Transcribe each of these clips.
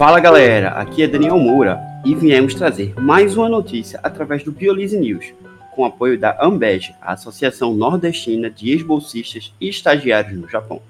Fala galera, aqui é Daniel Moura e viemos trazer mais uma notícia através do Biolise News, com apoio da Ambej, a Associação Nordestina de Ex-Bolsistas e Estagiários no Japão.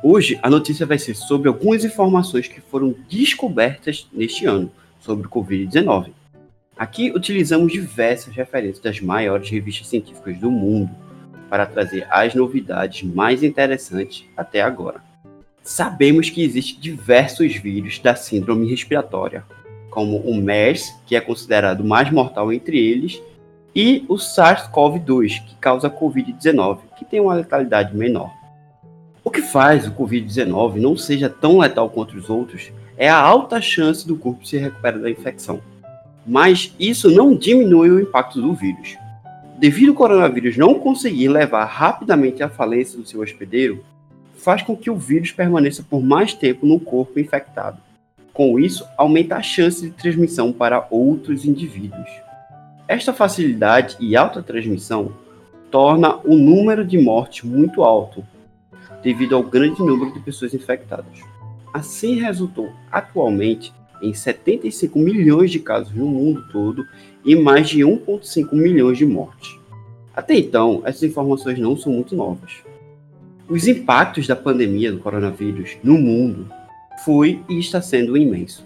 Hoje a notícia vai ser sobre algumas informações que foram descobertas neste ano sobre o Covid-19. Aqui utilizamos diversas referências das maiores revistas científicas do mundo para trazer as novidades mais interessantes até agora. Sabemos que existem diversos vírus da síndrome respiratória, como o MERS, que é considerado mais mortal entre eles, e o SARS-CoV-2, que causa Covid-19, que tem uma letalidade menor. O que faz o Covid-19 não seja tão letal quanto os outros é a alta chance do corpo se recuperar da infecção. Mas isso não diminui o impacto do vírus. Devido ao coronavírus não conseguir levar rapidamente à falência do seu hospedeiro, faz com que o vírus permaneça por mais tempo no corpo infectado. Com isso, aumenta a chance de transmissão para outros indivíduos. Esta facilidade e alta transmissão torna o número de mortes muito alto, devido ao grande número de pessoas infectadas. Assim, resultou atualmente em 75 milhões de casos no mundo todo e mais de 1,5 milhões de mortes. Até então, essas informações não são muito novas. Os impactos da pandemia do coronavírus no mundo foi e está sendo imenso.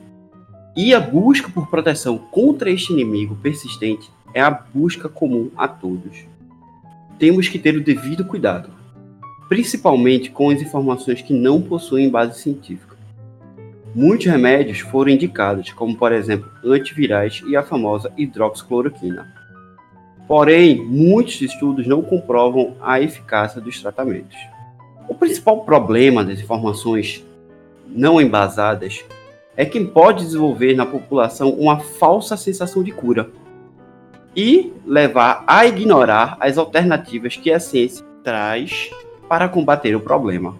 E a busca por proteção contra este inimigo persistente é a busca comum a todos. Temos que ter o devido cuidado, principalmente com as informações que não possuem base científica. Muitos remédios foram indicados, como por exemplo antivirais e a famosa hidroxicloroquina. Porém, muitos estudos não comprovam a eficácia dos tratamentos. O principal problema das informações não embasadas é que pode desenvolver na população uma falsa sensação de cura e levar a ignorar as alternativas que a ciência traz para combater o problema.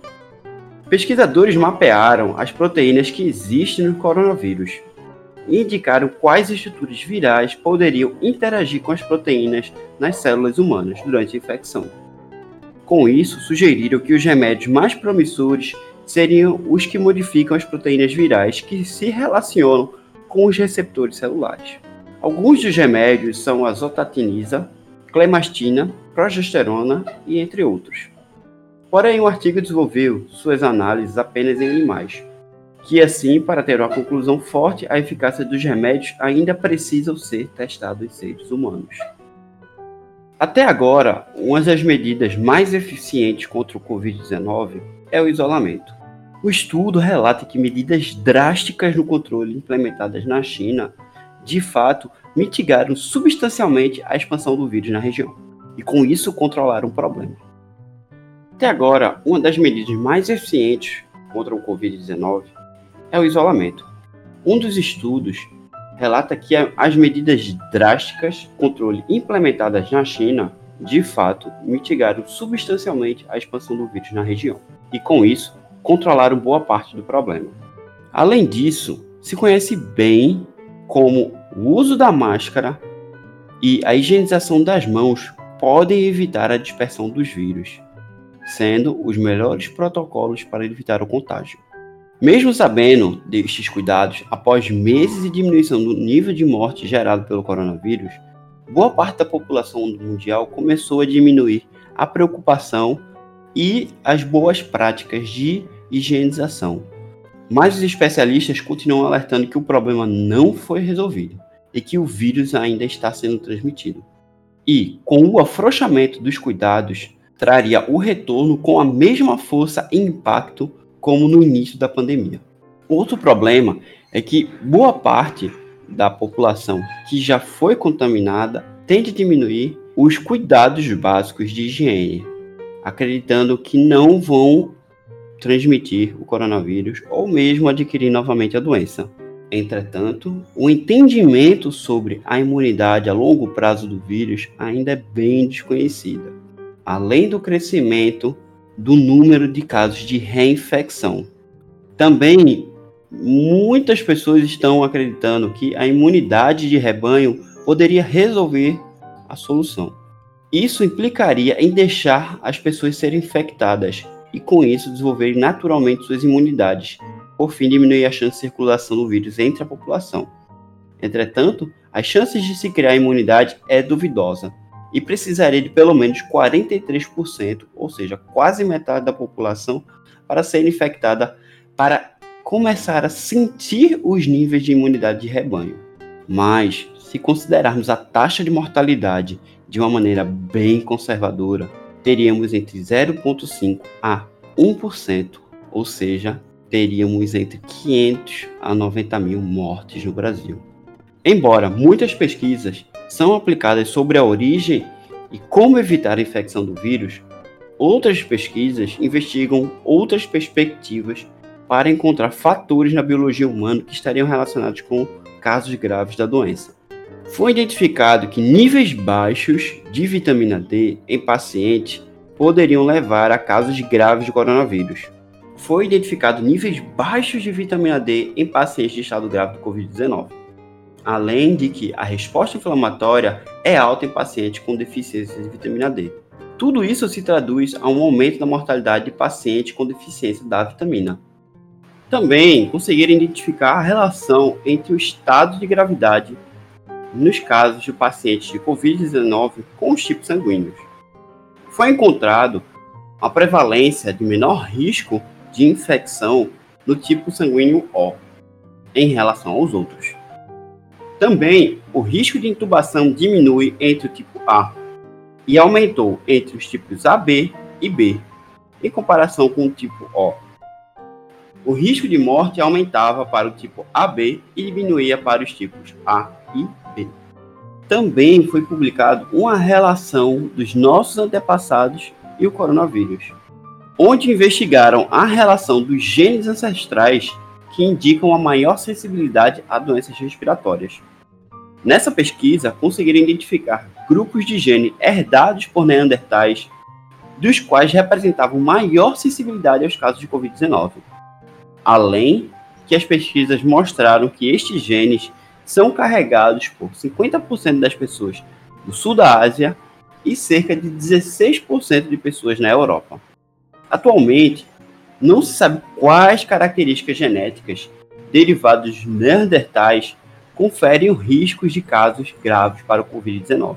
Pesquisadores mapearam as proteínas que existem no coronavírus e indicaram quais estruturas virais poderiam interagir com as proteínas nas células humanas durante a infecção. Com isso, sugeriram que os remédios mais promissores seriam os que modificam as proteínas virais que se relacionam com os receptores celulares. Alguns dos remédios são a zotatinisa, clemastina, progesterona e entre outros. Porém, o artigo desenvolveu suas análises apenas em animais, que assim, para ter uma conclusão forte, a eficácia dos remédios ainda precisam ser testados em seres humanos. Até agora, uma das medidas mais eficientes contra o Covid-19 é o isolamento. O estudo relata que medidas drásticas no controle implementadas na China, de fato, mitigaram substancialmente a expansão do vírus na região e, com isso, controlaram o problema. Até agora, uma das medidas mais eficientes contra o Covid-19 é o isolamento. Um dos estudos relata que as medidas drásticas de controle implementadas na China, de fato, mitigaram substancialmente a expansão do vírus na região, e com isso, controlaram boa parte do problema. Além disso, se conhece bem como o uso da máscara e a higienização das mãos podem evitar a dispersão dos vírus, sendo os melhores protocolos para evitar o contágio. Mesmo sabendo destes cuidados, após meses de diminuição do nível de morte gerado pelo coronavírus, boa parte da população mundial começou a diminuir a preocupação e as boas práticas de higienização. Mas os especialistas continuam alertando que o problema não foi resolvido e que o vírus ainda está sendo transmitido. E, com o afrouxamento dos cuidados, traria o retorno com a mesma força e impacto como no início da pandemia. Outro problema é que boa parte da população que já foi contaminada tende a diminuir os cuidados básicos de higiene, acreditando que não vão transmitir o coronavírus ou mesmo adquirir novamente a doença. Entretanto, o entendimento sobre a imunidade a longo prazo do vírus ainda é bem desconhecida. Além do crescimento do número de casos de reinfecção. Também muitas pessoas estão acreditando que a imunidade de rebanho poderia resolver a solução. Isso implicaria em deixar as pessoas serem infectadas e, com isso, desenvolverem naturalmente suas imunidades, por fim diminuir a chance de circulação do vírus entre a população. Entretanto, as chances de se criar imunidade é duvidosa e precisaria de pelo menos 43%, ou seja, quase metade da população, para ser infectada para começar a sentir os níveis de imunidade de rebanho. Mas, se considerarmos a taxa de mortalidade de uma maneira bem conservadora, teríamos entre 0,5% a 1%, ou seja, teríamos entre 500 a 90 mil mortes no Brasil. Embora muitas pesquisas são aplicadas sobre a origem e como evitar a infecção do vírus, outras pesquisas investigam outras perspectivas para encontrar fatores na biologia humana que estariam relacionados com casos graves da doença. Foi identificado que níveis baixos de vitamina D em pacientes poderiam levar a casos graves de coronavírus. Foi identificado níveis baixos de vitamina D em pacientes de estado grave do Covid-19 além de que a resposta inflamatória é alta em pacientes com deficiência de vitamina D. Tudo isso se traduz a um aumento da mortalidade de pacientes com deficiência da vitamina. Também conseguiram identificar a relação entre o estado de gravidade nos casos de pacientes de Covid-19 com os tipos sanguíneos. Foi encontrado a prevalência de menor risco de infecção no tipo sanguíneo O em relação aos outros. Também, o risco de intubação diminui entre o tipo A e aumentou entre os tipos AB e B, em comparação com o tipo O. O risco de morte aumentava para o tipo AB e diminuía para os tipos A e B. Também foi publicado uma relação dos nossos antepassados e o coronavírus, onde investigaram a relação dos genes ancestrais que indicam a maior sensibilidade a doenças respiratórias. Nessa pesquisa, conseguiram identificar grupos de gene herdados por neandertais, dos quais representavam maior sensibilidade aos casos de Covid-19. Além que as pesquisas mostraram que estes genes são carregados por 50% das pessoas do sul da Ásia e cerca de 16% de pessoas na Europa. Atualmente, não se sabe quais características genéticas derivadas dos neandertais conferem riscos de casos graves para o Covid-19.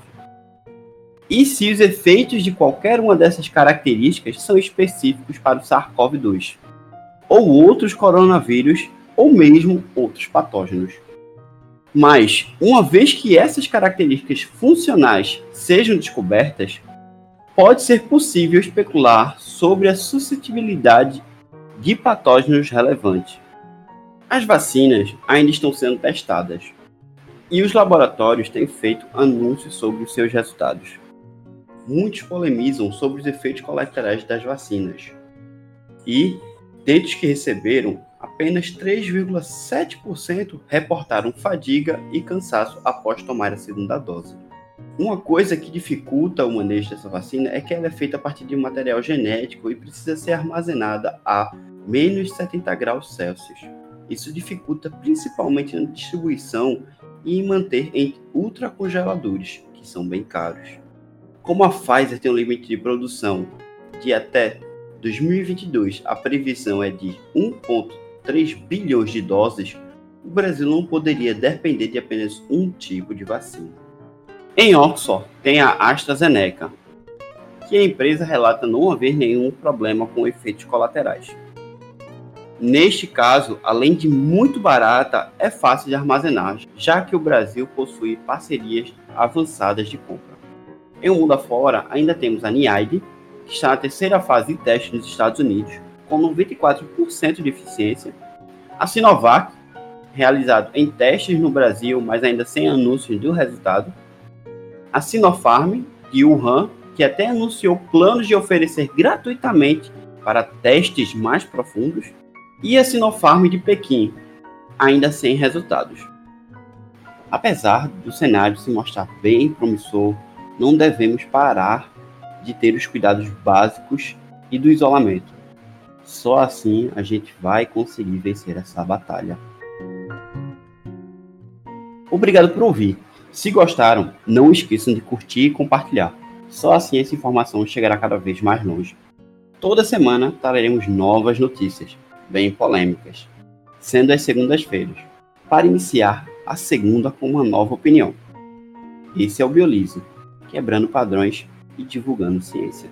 E se os efeitos de qualquer uma dessas características são específicos para o SARS-CoV-2, ou outros coronavírus, ou mesmo outros patógenos. Mas, uma vez que essas características funcionais sejam descobertas, pode ser possível especular sobre a suscetibilidade de patógenos relevantes. As vacinas ainda estão sendo testadas e os laboratórios têm feito anúncios sobre os seus resultados. Muitos polemizam sobre os efeitos colaterais das vacinas e, dentre os que receberam, apenas 3,7% reportaram fadiga e cansaço após tomar a segunda dose. Uma coisa que dificulta o manejo dessa vacina é que ela é feita a partir de um material genético e precisa ser armazenada a menos 70 graus Celsius. Isso dificulta principalmente na distribuição e em manter em ultracongeladores, que são bem caros. Como a Pfizer tem um limite de produção de até 2022, a previsão é de 1,3 bilhões de doses, o Brasil não poderia depender de apenas um tipo de vacina. Em Oxford, tem a AstraZeneca, que a empresa relata não haver nenhum problema com efeitos colaterais. Neste caso, além de muito barata, é fácil de armazenar, já que o Brasil possui parcerias avançadas de compra. Em um mundo afora, ainda temos a NIAID, que está na terceira fase de teste nos Estados Unidos, com 94% de eficiência, a Sinovac, realizado em testes no Brasil, mas ainda sem anúncios do resultado, a Sinopharm, de Wuhan, que até anunciou planos de oferecer gratuitamente para testes mais profundos, e a Sinopharm de Pequim, ainda sem resultados. Apesar do cenário se mostrar bem promissor, não devemos parar de ter os cuidados básicos e do isolamento. Só assim a gente vai conseguir vencer essa batalha. Obrigado por ouvir. Se gostaram, não esqueçam de curtir e compartilhar. Só assim essa informação chegará cada vez mais longe. Toda semana traremos novas notícias bem polêmicas. sendo as segundas-feiras, para iniciar a segunda com uma nova opinião. Esse é o Biolize, quebrando padrões e divulgando ciência.